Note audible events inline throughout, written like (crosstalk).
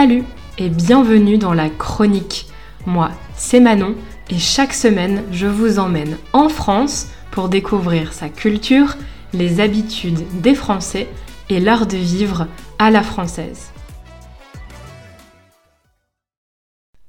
Salut et bienvenue dans la chronique. Moi, c'est Manon et chaque semaine, je vous emmène en France pour découvrir sa culture, les habitudes des Français et l'art de vivre à la française.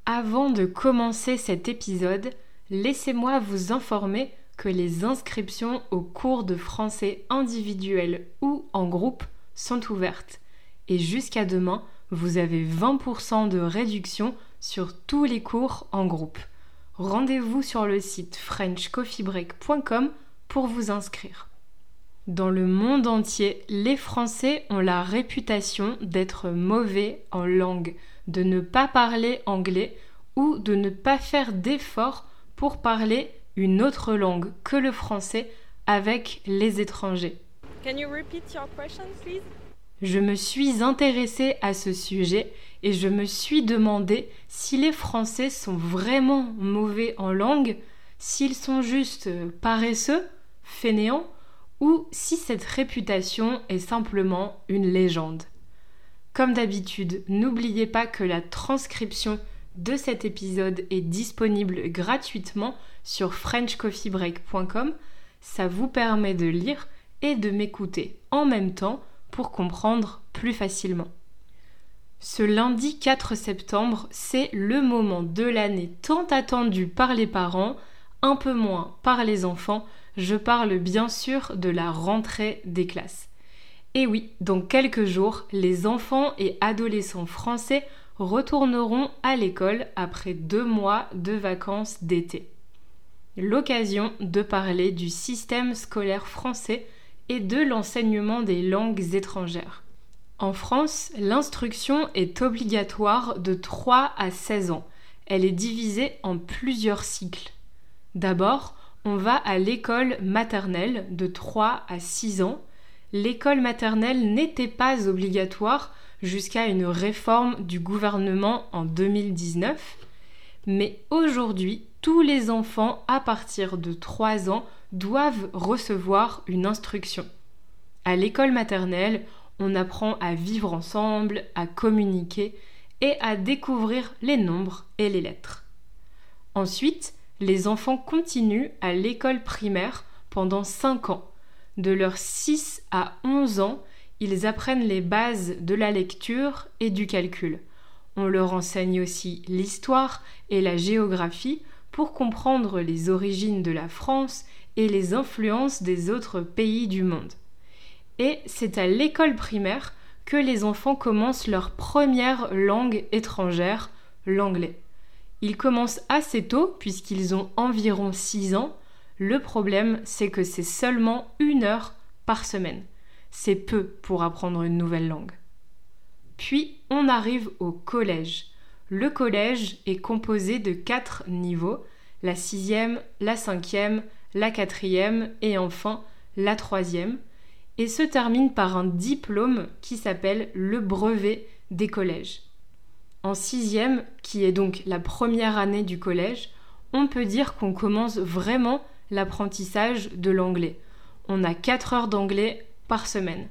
Avant de commencer cet épisode, laissez-moi vous informer que les inscriptions aux cours de français individuels ou en groupe sont ouvertes. Et jusqu'à demain, vous avez 20% de réduction sur tous les cours en groupe. Rendez-vous sur le site frenchcoffeebreak.com pour vous inscrire. Dans le monde entier, les Français ont la réputation d'être mauvais en langue, de ne pas parler anglais ou de ne pas faire d'efforts pour parler une autre langue que le français avec les étrangers. Can you repeat your question, please? Je me suis intéressée à ce sujet et je me suis demandé si les Français sont vraiment mauvais en langue, s'ils sont juste paresseux, fainéants, ou si cette réputation est simplement une légende. Comme d'habitude, n'oubliez pas que la transcription de cet épisode est disponible gratuitement sur frenchcoffeebreak.com. Ça vous permet de lire et de m'écouter en même temps pour comprendre plus facilement. Ce lundi 4 septembre, c'est le moment de l'année tant attendu par les parents, un peu moins par les enfants. Je parle bien sûr de la rentrée des classes. Et oui, dans quelques jours, les enfants et adolescents français retourneront à l'école après deux mois de vacances d'été. L'occasion de parler du système scolaire français de l'enseignement des langues étrangères. En France, l'instruction est obligatoire de 3 à 16 ans. Elle est divisée en plusieurs cycles. D'abord, on va à l'école maternelle de 3 à 6 ans. L'école maternelle n'était pas obligatoire jusqu'à une réforme du gouvernement en 2019. Mais aujourd'hui, tous les enfants à partir de 3 ans doivent recevoir une instruction. À l'école maternelle, on apprend à vivre ensemble, à communiquer et à découvrir les nombres et les lettres. Ensuite, les enfants continuent à l'école primaire pendant 5 ans. De leurs 6 à 11 ans, ils apprennent les bases de la lecture et du calcul. On leur enseigne aussi l'histoire et la géographie pour comprendre les origines de la France et les influences des autres pays du monde. Et c'est à l'école primaire que les enfants commencent leur première langue étrangère, l'anglais. Ils commencent assez tôt puisqu'ils ont environ 6 ans. Le problème, c'est que c'est seulement une heure par semaine. C'est peu pour apprendre une nouvelle langue. Puis on arrive au collège. Le collège est composé de quatre niveaux, la sixième, la cinquième, la quatrième et enfin la troisième, et se termine par un diplôme qui s'appelle le brevet des collèges. En sixième, qui est donc la première année du collège, on peut dire qu'on commence vraiment l'apprentissage de l'anglais. On a 4 heures d'anglais par semaine.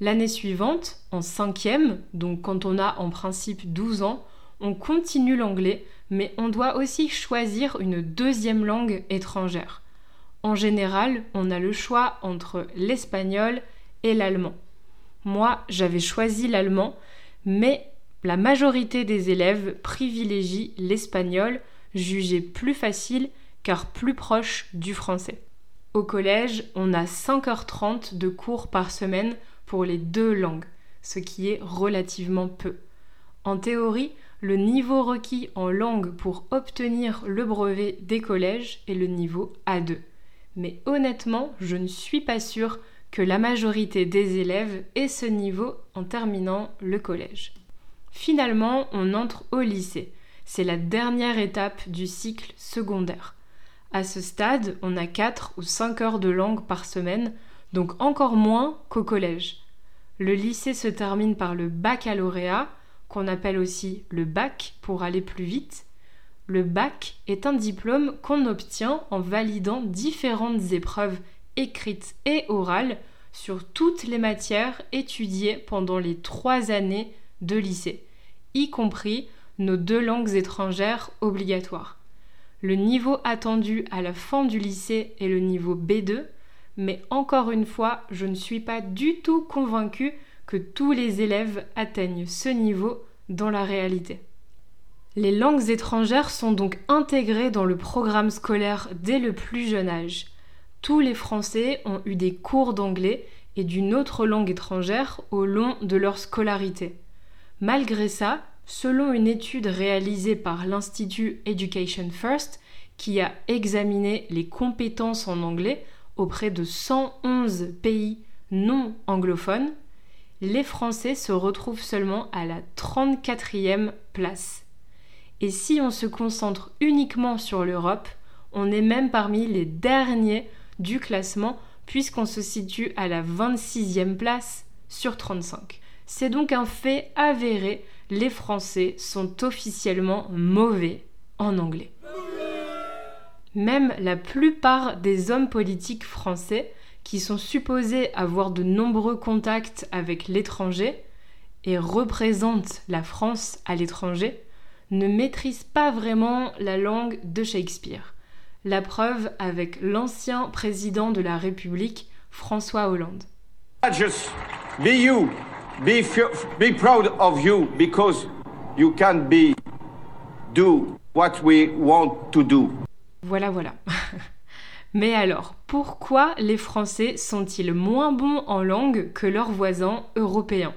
L'année suivante, en cinquième, donc quand on a en principe 12 ans, on continue l'anglais, mais on doit aussi choisir une deuxième langue étrangère. En général, on a le choix entre l'espagnol et l'allemand. Moi, j'avais choisi l'allemand, mais la majorité des élèves privilégient l'espagnol, jugé plus facile car plus proche du français. Au collège, on a 5h30 de cours par semaine pour les deux langues, ce qui est relativement peu. En théorie, le niveau requis en langue pour obtenir le brevet des collèges est le niveau A2 mais honnêtement, je ne suis pas sûre que la majorité des élèves ait ce niveau en terminant le collège. Finalement, on entre au lycée. C'est la dernière étape du cycle secondaire. À ce stade, on a 4 ou 5 heures de langue par semaine, donc encore moins qu'au collège. Le lycée se termine par le baccalauréat, qu'on appelle aussi le bac pour aller plus vite, le bac est un diplôme qu'on obtient en validant différentes épreuves écrites et orales sur toutes les matières étudiées pendant les trois années de lycée. y compris nos deux langues étrangères obligatoires. Le niveau attendu à la fin du lycée est le niveau B2, mais encore une fois, je ne suis pas du tout convaincue que tous les élèves atteignent ce niveau dans la réalité. Les langues étrangères sont donc intégrées dans le programme scolaire dès le plus jeune âge. Tous les Français ont eu des cours d'anglais et d'une autre langue étrangère au long de leur scolarité. Malgré ça, selon une étude réalisée par l'Institut Education First, qui a examiné les compétences en anglais auprès de 111 pays non anglophones, les Français se retrouvent seulement à la 34e place. Et si on se concentre uniquement sur l'Europe, on est même parmi les derniers du classement puisqu'on se situe à la 26e place sur 35. C'est donc un fait avéré, les Français sont officiellement mauvais en anglais. Même la plupart des hommes politiques français, qui sont supposés avoir de nombreux contacts avec l'étranger et représentent la France à l'étranger, ne maîtrise pas vraiment la langue de Shakespeare. La preuve avec l'ancien président de la République, François Hollande. Just be you, be, be proud of you because you can be do what we want to do. Voilà, voilà. (laughs) Mais alors, pourquoi les Français sont-ils moins bons en langue que leurs voisins européens?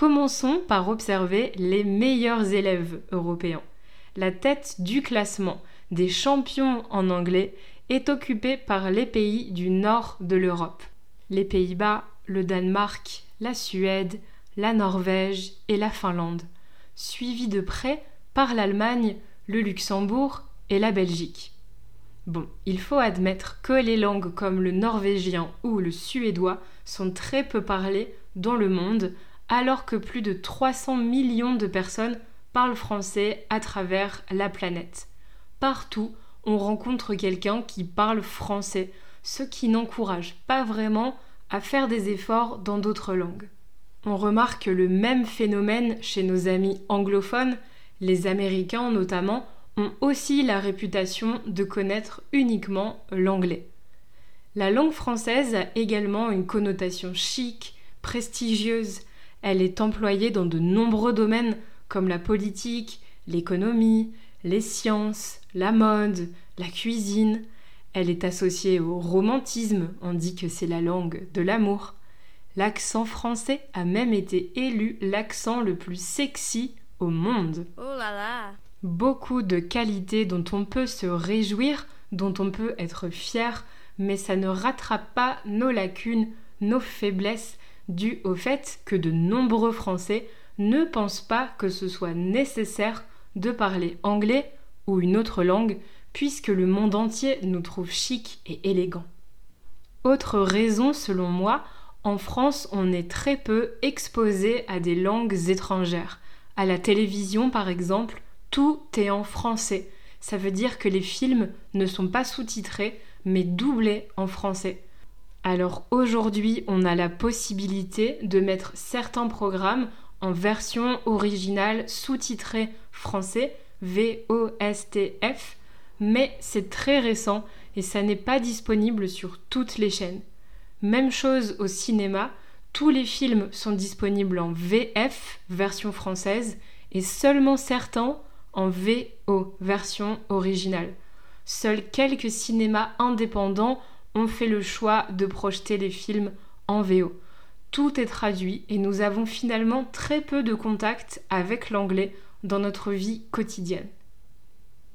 Commençons par observer les meilleurs élèves européens. La tête du classement des champions en anglais est occupée par les pays du nord de l'Europe. Les Pays-Bas, le Danemark, la Suède, la Norvège et la Finlande, suivis de près par l'Allemagne, le Luxembourg et la Belgique. Bon, il faut admettre que les langues comme le norvégien ou le suédois sont très peu parlées dans le monde, alors que plus de 300 millions de personnes parlent français à travers la planète. Partout, on rencontre quelqu'un qui parle français, ce qui n'encourage pas vraiment à faire des efforts dans d'autres langues. On remarque le même phénomène chez nos amis anglophones, les Américains notamment, ont aussi la réputation de connaître uniquement l'anglais. La langue française a également une connotation chic, prestigieuse, elle est employée dans de nombreux domaines comme la politique, l'économie, les sciences, la mode, la cuisine. Elle est associée au romantisme, on dit que c'est la langue de l'amour. L'accent français a même été élu l'accent le plus sexy au monde. Oh là là Beaucoup de qualités dont on peut se réjouir, dont on peut être fier, mais ça ne rattrape pas nos lacunes, nos faiblesses, dû au fait que de nombreux Français ne pensent pas que ce soit nécessaire de parler anglais ou une autre langue, puisque le monde entier nous trouve chic et élégant. Autre raison, selon moi, en France, on est très peu exposé à des langues étrangères. À la télévision, par exemple, tout est en français. Ça veut dire que les films ne sont pas sous-titrés, mais doublés en français. Alors aujourd'hui, on a la possibilité de mettre certains programmes en version originale sous-titrée français, VOSTF, mais c'est très récent et ça n'est pas disponible sur toutes les chaînes. Même chose au cinéma, tous les films sont disponibles en VF, version française, et seulement certains en VO, version originale. Seuls quelques cinémas indépendants ont fait le choix de projeter les films en VO. Tout est traduit et nous avons finalement très peu de contact avec l'anglais dans notre vie quotidienne.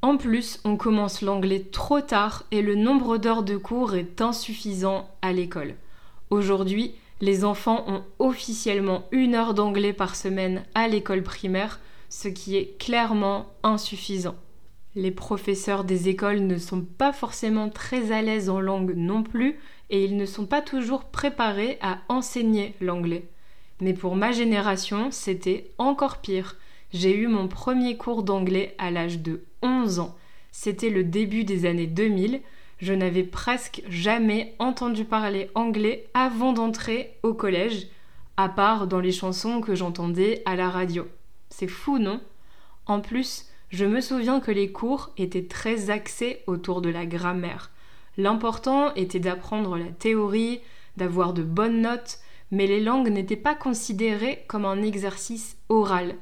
En plus, on commence l'anglais trop tard et le nombre d'heures de cours est insuffisant à l'école. Aujourd'hui, les enfants ont officiellement une heure d'anglais par semaine à l'école primaire, ce qui est clairement insuffisant. Les professeurs des écoles ne sont pas forcément très à l'aise en langue non plus et ils ne sont pas toujours préparés à enseigner l'anglais. Mais pour ma génération, c'était encore pire. J'ai eu mon premier cours d'anglais à l'âge de 11 ans. C'était le début des années 2000. Je n'avais presque jamais entendu parler anglais avant d'entrer au collège, à part dans les chansons que j'entendais à la radio. C'est fou, non? En plus, je me souviens que les cours étaient très axés autour de la grammaire. L'important était d'apprendre la théorie, d'avoir de bonnes notes, mais les langues n'étaient pas considérées comme un exercice oral.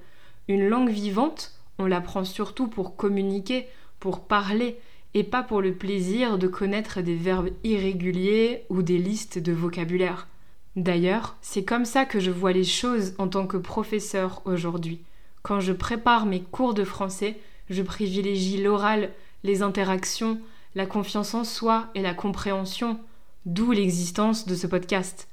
Une langue vivante, on l'apprend surtout pour communiquer, pour parler, et pas pour le plaisir de connaître des verbes irréguliers ou des listes de vocabulaire. D'ailleurs, c'est comme ça que je vois les choses en tant que professeur aujourd'hui. Quand je prépare mes cours de français, je privilégie l'oral, les interactions, la confiance en soi et la compréhension, d'où l'existence de ce podcast.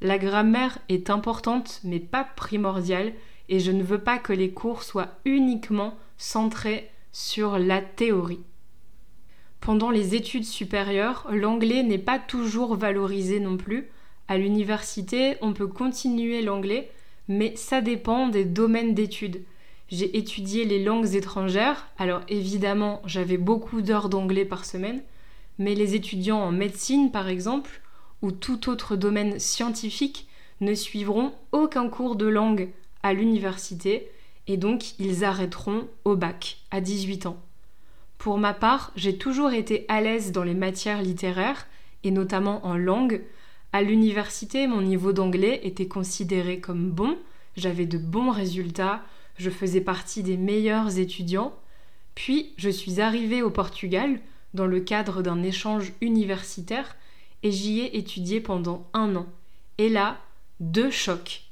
La grammaire est importante mais pas primordiale et je ne veux pas que les cours soient uniquement centrés sur la théorie. Pendant les études supérieures, l'anglais n'est pas toujours valorisé non plus. À l'université, on peut continuer l'anglais, mais ça dépend des domaines d'études. J'ai étudié les langues étrangères, alors évidemment j'avais beaucoup d'heures d'anglais par semaine, mais les étudiants en médecine par exemple, ou tout autre domaine scientifique, ne suivront aucun cours de langue à l'université, et donc ils arrêteront au bac à 18 ans. Pour ma part, j'ai toujours été à l'aise dans les matières littéraires, et notamment en langue. À l'université, mon niveau d'anglais était considéré comme bon, j'avais de bons résultats, je faisais partie des meilleurs étudiants. Puis je suis arrivée au Portugal dans le cadre d'un échange universitaire et j'y ai étudié pendant un an. Et là, deux chocs.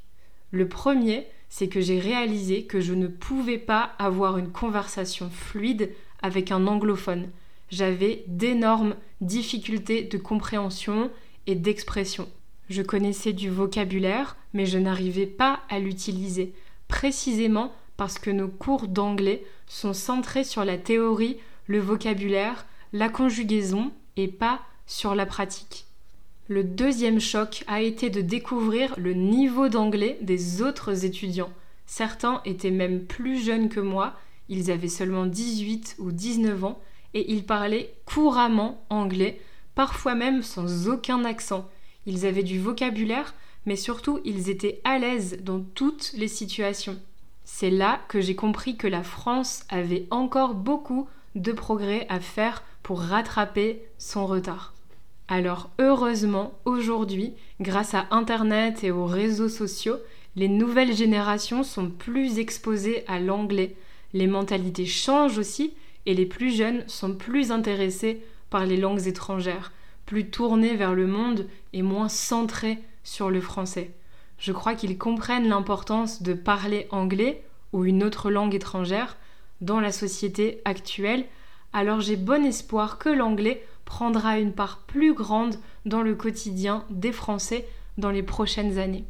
Le premier, c'est que j'ai réalisé que je ne pouvais pas avoir une conversation fluide avec un anglophone. J'avais d'énormes difficultés de compréhension et d'expression. Je connaissais du vocabulaire, mais je n'arrivais pas à l'utiliser, précisément parce que nos cours d'anglais sont centrés sur la théorie, le vocabulaire, la conjugaison et pas sur la pratique. Le deuxième choc a été de découvrir le niveau d'anglais des autres étudiants. Certains étaient même plus jeunes que moi ils avaient seulement 18 ou 19 ans et ils parlaient couramment anglais, parfois même sans aucun accent. Ils avaient du vocabulaire, mais surtout ils étaient à l'aise dans toutes les situations. C'est là que j'ai compris que la France avait encore beaucoup de progrès à faire pour rattraper son retard. Alors heureusement, aujourd'hui, grâce à Internet et aux réseaux sociaux, les nouvelles générations sont plus exposées à l'anglais, les mentalités changent aussi et les plus jeunes sont plus intéressés par les langues étrangères, plus tournés vers le monde et moins centrés sur le français. Je crois qu'ils comprennent l'importance de parler anglais ou une autre langue étrangère dans la société actuelle, alors j'ai bon espoir que l'anglais prendra une part plus grande dans le quotidien des Français dans les prochaines années.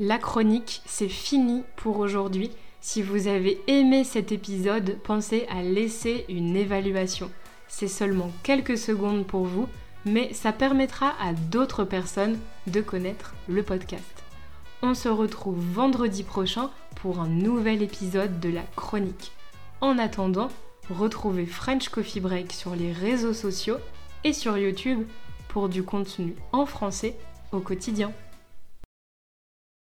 La chronique, c'est fini pour aujourd'hui. Si vous avez aimé cet épisode, pensez à laisser une évaluation. C'est seulement quelques secondes pour vous, mais ça permettra à d'autres personnes de connaître le podcast. On se retrouve vendredi prochain pour un nouvel épisode de la chronique. En attendant, retrouvez French Coffee Break sur les réseaux sociaux et sur YouTube pour du contenu en français au quotidien.